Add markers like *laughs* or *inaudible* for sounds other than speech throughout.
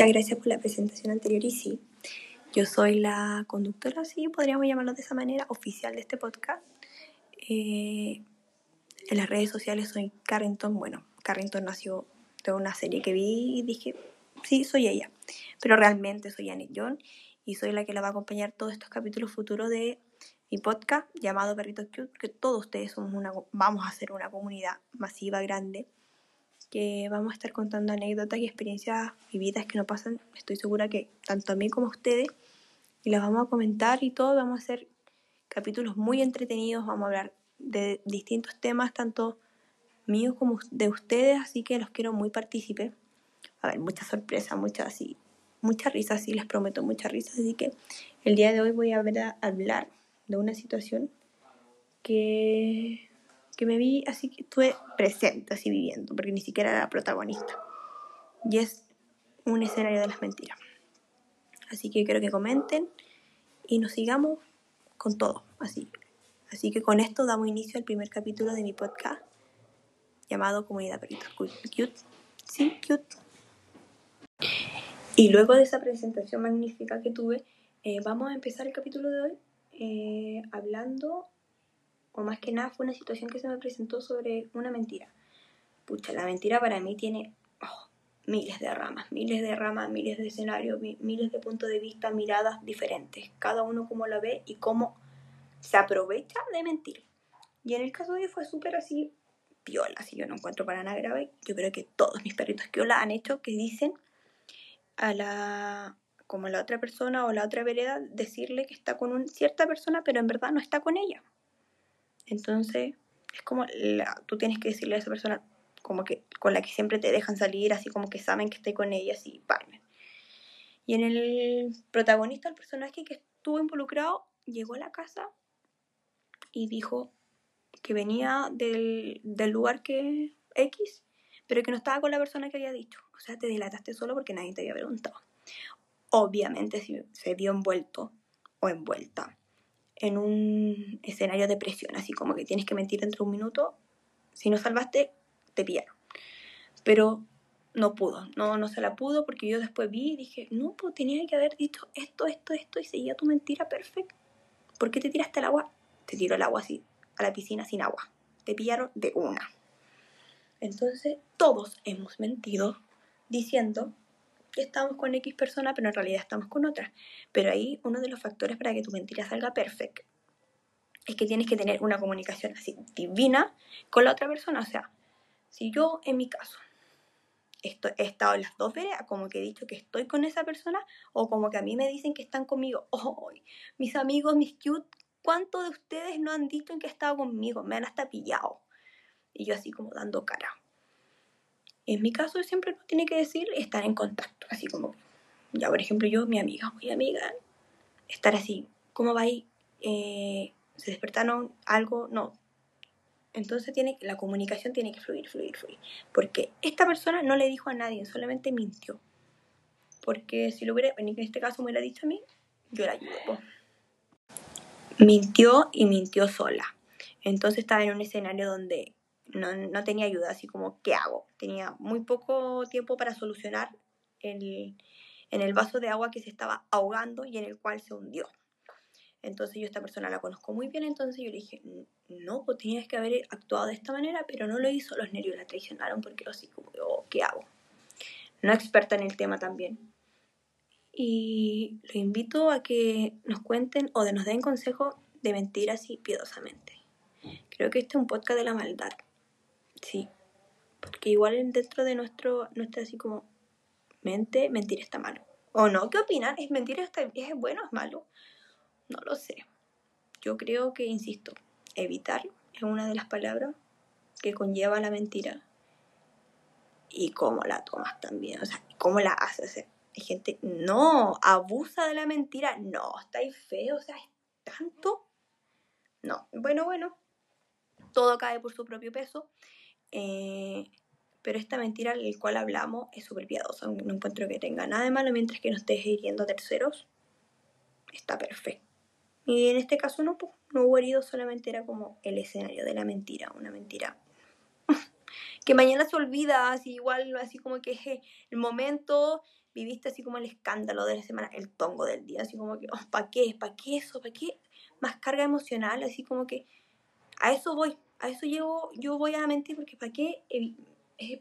Muchas gracias por la presentación anterior y sí, yo soy la conductora, sí, podríamos llamarlo de esa manera, oficial de este podcast. Eh, en las redes sociales soy Carrington, bueno, Carrington nació de una serie que vi y dije, sí, soy ella, pero realmente soy Janet John y soy la que la va a acompañar todos estos capítulos futuros de mi podcast llamado Perritos Cute, porque todos ustedes somos una, vamos a ser una comunidad masiva, grande, que vamos a estar contando anécdotas y experiencias vividas que no pasan, estoy segura que tanto a mí como a ustedes, y las vamos a comentar y todo, vamos a hacer capítulos muy entretenidos, vamos a hablar de distintos temas, tanto míos como de ustedes, así que los quiero muy partícipes. A ver, mucha sorpresa, mucha así, mucha risa, sí, les prometo mucha risa, así que el día de hoy voy a, ver a hablar de una situación que que me vi así que estuve presente, así viviendo, porque ni siquiera era protagonista. Y es un escenario de las mentiras. Así que quiero que comenten y nos sigamos con todo, así. Así que con esto damos inicio al primer capítulo de mi podcast llamado Comunidad Perrita Cute. Sí, cute. Y luego de esa presentación magnífica que tuve, eh, vamos a empezar el capítulo de hoy eh, hablando o más que nada fue una situación que se me presentó sobre una mentira. Pucha, la mentira para mí tiene oh, miles de ramas, miles de ramas, miles de escenarios, miles de puntos de vista, miradas diferentes, cada uno como la ve y cómo se aprovecha de mentir. Y en el caso de hoy fue súper así, piola, así yo no encuentro para nada grave. Yo creo que todos mis perritos piola han hecho que dicen a la como la otra persona o la otra vereda decirle que está con una cierta persona, pero en verdad no está con ella. Entonces, es como la, tú tienes que decirle a esa persona como que con la que siempre te dejan salir, así como que saben que estoy con ella, así, parmen. Y en el protagonista, el personaje que estuvo involucrado, llegó a la casa y dijo que venía del, del lugar que X, pero que no estaba con la persona que había dicho. O sea, te delataste solo porque nadie te había preguntado. Obviamente se vio envuelto o envuelta en un escenario de presión, así como que tienes que mentir dentro de un minuto, si no salvaste, te pillaron. Pero no pudo, no, no se la pudo porque yo después vi y dije, no, pues tenía que haber dicho esto, esto, esto y seguía tu mentira perfecto. ¿Por qué te tiraste al agua? Te tiró el agua así, a la piscina sin agua. Te pillaron de una. Entonces, todos hemos mentido diciendo estamos con X persona, pero en realidad estamos con otra. Pero ahí uno de los factores para que tu mentira salga perfecta es que tienes que tener una comunicación así divina con la otra persona. O sea, si yo en mi caso estoy, he estado en las dos veredas, como que he dicho que estoy con esa persona, o como que a mí me dicen que están conmigo, *laughs* oh, mis amigos, mis cute, ¿cuántos de ustedes no han dicho que han estado conmigo? Me han hasta pillado. Y yo así como dando cara. En mi caso siempre tiene que decir estar en contacto, así como, ya por ejemplo yo, mi amiga, mi amiga, estar así, ¿cómo va ahí? Eh, ¿Se despertaron algo? No. Entonces tiene, la comunicación tiene que fluir, fluir, fluir. Porque esta persona no le dijo a nadie, solamente mintió. Porque si lo hubiera, en este caso me hubiera dicho a mí, yo la ayudo. Mintió y mintió sola. Entonces estaba en un escenario donde no, tenía ayuda, así como, ¿qué hago? Tenía muy poco tiempo para solucionar el, en el vaso de agua que se estaba ahogando y en el cual se hundió. Entonces yo esta persona la conozco muy bien, entonces yo le dije, no, pues tenías que haber actuado de esta manera, pero no lo hizo, los nervios la traicionaron porque así como, oh, ¿qué hago? No experta en el tema también. Y lo invito a que nos cuenten o de nos den consejo de mentir así piadosamente. Creo que este es un podcast de la maldad. Sí, porque igual dentro de nuestro, nuestra así como mente, mentir está malo. ¿O no? ¿Qué opinan? ¿Es mentir está, es bueno o es malo? No lo sé. Yo creo que, insisto, evitar es una de las palabras que conlleva la mentira. Y cómo la tomas también, o sea, cómo la haces. hay gente, no, abusa de la mentira, no, está ahí feo, o sea, es tanto. No, bueno, bueno, todo cae por su propio peso. Eh, pero esta mentira del cual hablamos es súper piadosa. No encuentro que tenga nada de malo mientras que no estés hiriendo a terceros. Está perfecto. Y en este caso no, pues, no hubo herido, solamente era como el escenario de la mentira, una mentira *laughs* que mañana se olvida, así igual, así como que el momento, viviste así como el escándalo de la semana, el tongo del día, así como que, oh, ¿para qué? ¿Para qué eso? ¿Para qué? Más carga emocional, así como que a eso voy, a eso llevo, yo voy a mentir porque ¿para qué? Eh,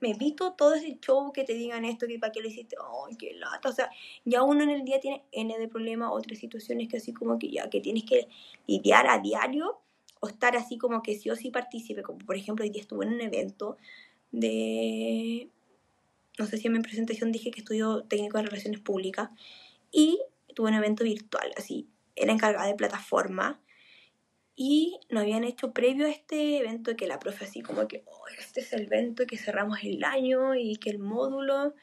me evito todo ese show que te digan esto, que para qué lo hiciste, ay, qué lata, o sea, ya uno en el día tiene N de problemas, otras situaciones que así como que ya, que tienes que lidiar a diario, o estar así como que sí o sí participe, como por ejemplo hoy día estuve en un evento de, no sé si en mi presentación dije que estudio técnico de relaciones públicas, y tuve un evento virtual, así, era encargada de plataforma, y nos habían hecho previo a este evento que la profe así como que, oh, este es el evento que cerramos el año y que el módulo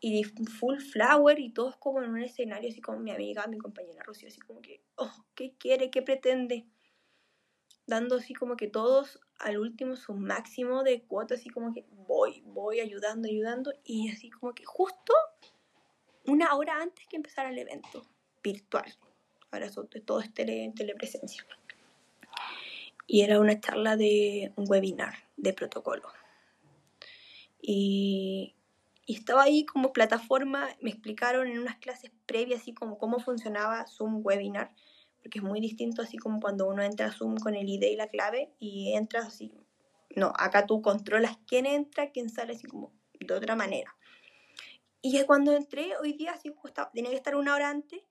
y full flower y todos como en un escenario así como mi amiga, mi compañera Rocío, así como que, oh, ¿qué quiere? ¿Qué pretende? Dando así como que todos al último su máximo de cuota, así como que voy, voy ayudando, ayudando y así como que justo una hora antes que empezara el evento virtual. Ahora todo es tele, telepresencia y era una charla de un webinar de protocolo. Y, estaba ahí como plataforma, me explicaron en unas clases previas así como cómo funcionaba Zoom webinar, porque es muy distinto así como cuando uno entra a Zoom con el ID y la clave y entras así. No, acá tú controlas quién entra, quién sale así como de otra manera. Y cuando entré hoy día, así tenía que estar una hora antes,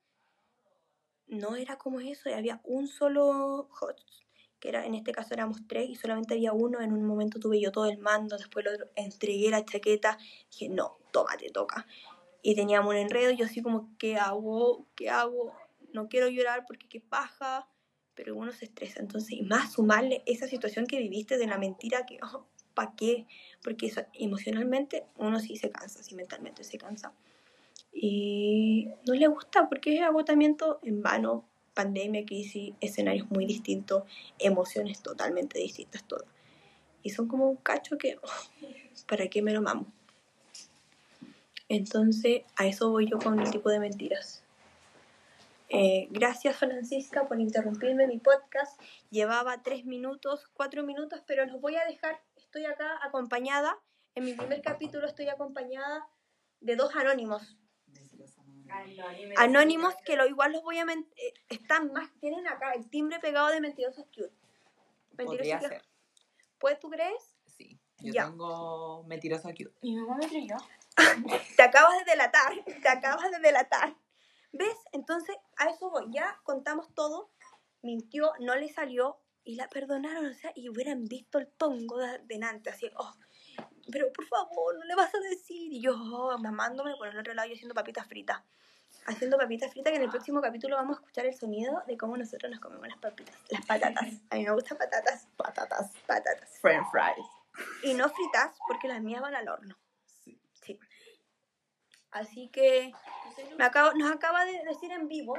no era como eso, había un solo host que era, en este caso éramos tres y solamente había uno, en un momento tuve yo todo el mando, después lo otro, entregué la chaqueta, dije, no, toma, te toca. Y teníamos un enredo, yo así como, ¿qué hago? ¿Qué hago? No quiero llorar porque qué paja, pero uno se estresa. Entonces, y más sumarle esa situación que viviste de la mentira que, oh, ¿para qué? Porque eso, emocionalmente uno sí se cansa, sí mentalmente se cansa. Y no le gusta porque es agotamiento en vano, pandemia, crisis, escenarios muy distintos, emociones totalmente distintas todas. Y son como un cacho que, *laughs* ¿para qué me lo mamo? Entonces, a eso voy yo con el tipo de mentiras. Eh, gracias Francisca por interrumpirme mi podcast. Llevaba tres minutos, cuatro minutos, pero los voy a dejar. Estoy acá acompañada. En mi primer capítulo estoy acompañada de dos anónimos. Anónimos que lo igual los voy a eh, están más tienen acá el timbre pegado de mentirosos cute. Podría ser. ¿Pues tú crees? Sí. Yo tengo mentiroso cute. Mi mamá me creyó. *laughs* te acabas de delatar, te acabas de delatar. ¿Ves? Entonces, a eso voy. Ya contamos todo. Mintió, no le salió y la perdonaron, o sea, y hubieran visto el tongo de delante, así, oh, pero por favor, no le vas a decir. Y yo, oh, mamándome por el otro lado, yo haciendo papitas fritas. Haciendo papitas fritas, que en el próximo capítulo vamos a escuchar el sonido de cómo nosotros nos comemos las papitas. Las patatas. *laughs* A mí me gustan patatas. Patatas. Patatas. French fries. Y no fritas, porque las mías van al horno. Sí. sí. Así que me acabo, nos acaba de decir en vivo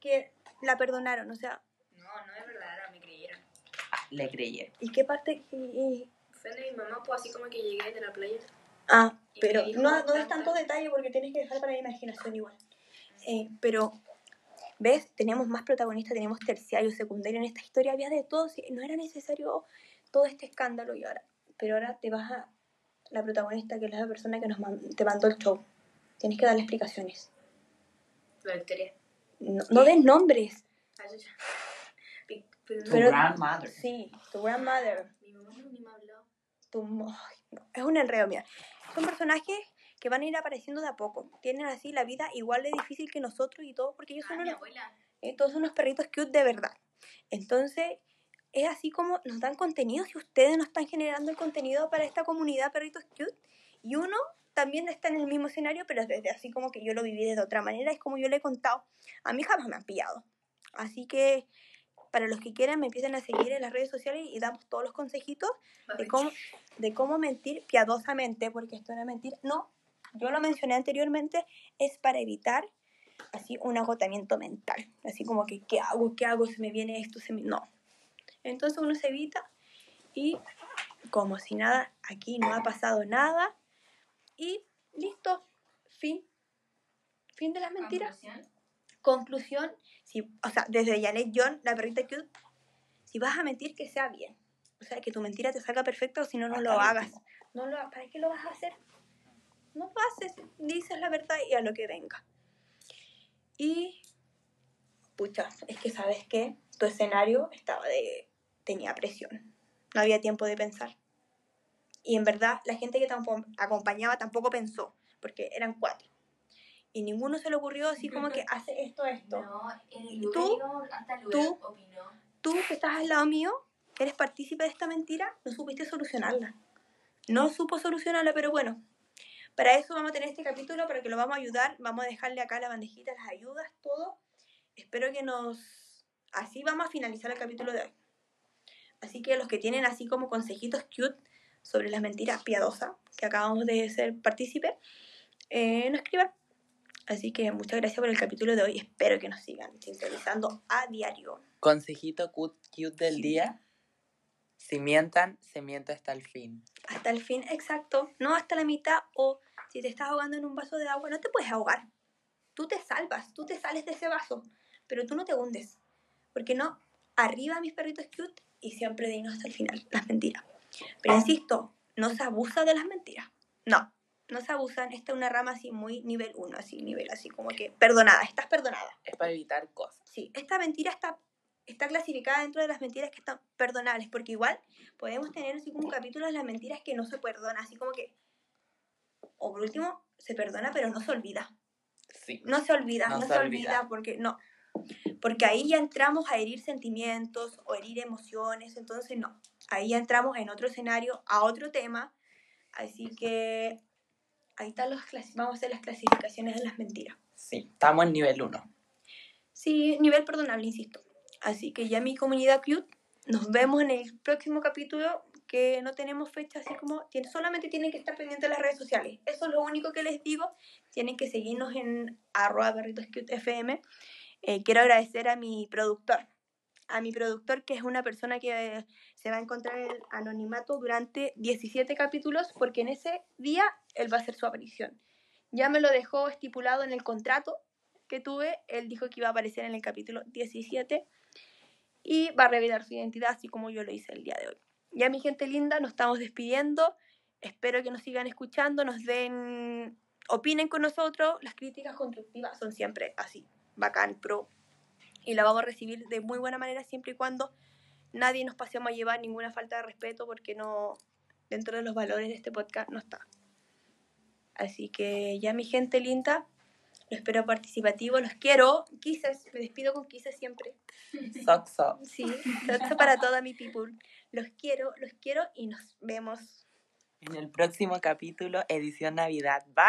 que la perdonaron, o sea... No, no es verdad, me creyeron. Le creyeron. ¿Y qué parte? Y, de mi mamá, pues así como que llegué de la playa. Ah, pero no, no es tanto detalle porque tienes que dejar para la imaginación igual. Eh, pero, ¿ves? Teníamos más protagonistas, teníamos terciario, secundario en esta historia, había de todo, no era necesario todo este escándalo y ahora, pero ahora te vas a la protagonista que es la persona que nos te mandó el show. Tienes que darle explicaciones. La historia. No, no des nombres. Ah, *laughs* tu grandmother. Sí, tu grandmother. Mi mamá ni me es un enredo, mira. Son personajes que van a ir apareciendo de a poco. Tienen así la vida igual de difícil que nosotros y todo, porque ellos son ah, unos, eh, todos unos perritos cute de verdad. Entonces, es así como nos dan contenido si ustedes no están generando el contenido para esta comunidad perritos cute. Y uno también está en el mismo escenario, pero desde así como que yo lo viví de otra manera, es como yo le he contado. A mí jamás me han pillado. Así que para los que quieran me empiezan a seguir en las redes sociales y damos todos los consejitos de cómo, de cómo mentir piadosamente, porque esto no es mentir. No, yo lo mencioné anteriormente, es para evitar así un agotamiento mental. Así como que, ¿qué hago? ¿Qué hago? Se me viene esto, se me... No. Entonces uno se evita y como si nada, aquí no ha pasado nada y listo, fin. Fin de las mentiras. Conclusión, si, o sea, desde Janet John, la perrita cute, si vas a mentir, que sea bien. O sea, que tu mentira te salga perfecta o si no, no lo hagas. No lo, ¿Para qué lo vas a hacer? no lo haces, dices la verdad y a lo que venga. Y, pucha, es que sabes que tu escenario estaba de, tenía presión, no había tiempo de pensar. Y en verdad, la gente que te acompañaba tampoco pensó, porque eran cuatro. Y ninguno se le ocurrió así como que hace esto, esto. No, en el ¿Y lugar tú? hasta el ¿Tú? opinó. Tú que estás al lado mío, que eres partícipe de esta mentira, no supiste solucionarla. No supo solucionarla, pero bueno. Para eso vamos a tener este capítulo, para que lo vamos a ayudar. Vamos a dejarle acá la bandejita, las ayudas, todo. Espero que nos... Así vamos a finalizar el capítulo de hoy. Así que los que tienen así como consejitos cute sobre las mentiras piadosas, que acabamos de ser partícipe, eh, nos escriban. Así que muchas gracias por el capítulo de hoy. Espero que nos sigan sintonizando a diario. Consejito cute, cute del Sí. día. Si mientan, se miente hasta el fin. hasta el fin exacto, no hasta la mitad o si te estás ahogando en un vaso de agua, no te puedes ahogar. Tú te salvas, tú te sales de ese vaso, pero tú no te hundes. Porque no, arriba mis perritos cute y siempre dinos hasta el final, las mentiras. Pero insisto, no se abusa de las mentiras. No, no se abusan. Esta es una rama así muy nivel 1, así nivel así como que perdonada, estás perdonada. Es para evitar cosas. Sí, esta mentira está, está clasificada dentro de las mentiras que están perdonables, porque igual podemos tener así como un capítulo de las mentiras que no se perdona, así como que, o por último, se perdona pero no se olvida. Sí. No se olvida, No no, se se, olvida. olvida. porque no. Porque ahí ya entramos a herir sentimientos o herir emociones, entonces no. Ahí ya entramos en otro escenario, a otro tema. Así que ahí están los vamos a hacer las clasificaciones de las mentiras. Sí. Estamos en nivel 1. Sí, nivel perdonable, insisto. Así que ya mi comunidad cute, nos vemos en el próximo capítulo que no tenemos fecha, así como tiene- solamente tienen que estar pendientes de las redes sociales. Eso es lo único que les digo. Tienen que seguirnos en arroba perritoscutefm. Eh, quiero agradecer a mi productor, a mi productor que es una persona que se va a encontrar en el anonimato durante 17 capítulos porque en ese día él va a hacer su aparición. Ya me lo dejó estipulado en el contrato que tuve, él dijo que iba a aparecer en el capítulo 17 y va a revelar su identidad así como yo lo hice el día de hoy. Ya mi gente linda, nos estamos despidiendo. Espero que nos sigan escuchando, nos den, opinen con nosotros. Las críticas constructivas son siempre así, bacán, pro. Y la vamos a recibir de muy buena manera siempre y cuando nadie nos pasemos a llevar ninguna falta de respeto porque no, dentro de los valores de este podcast no está. Así que ya mi gente linda, lo espero participativo, los quiero. Kisses, me despido con kisses siempre. Sock. Sí, esto para toda mi people. Los quiero, los quiero y nos vemos. En el próximo capítulo, edición Navidad. Bye.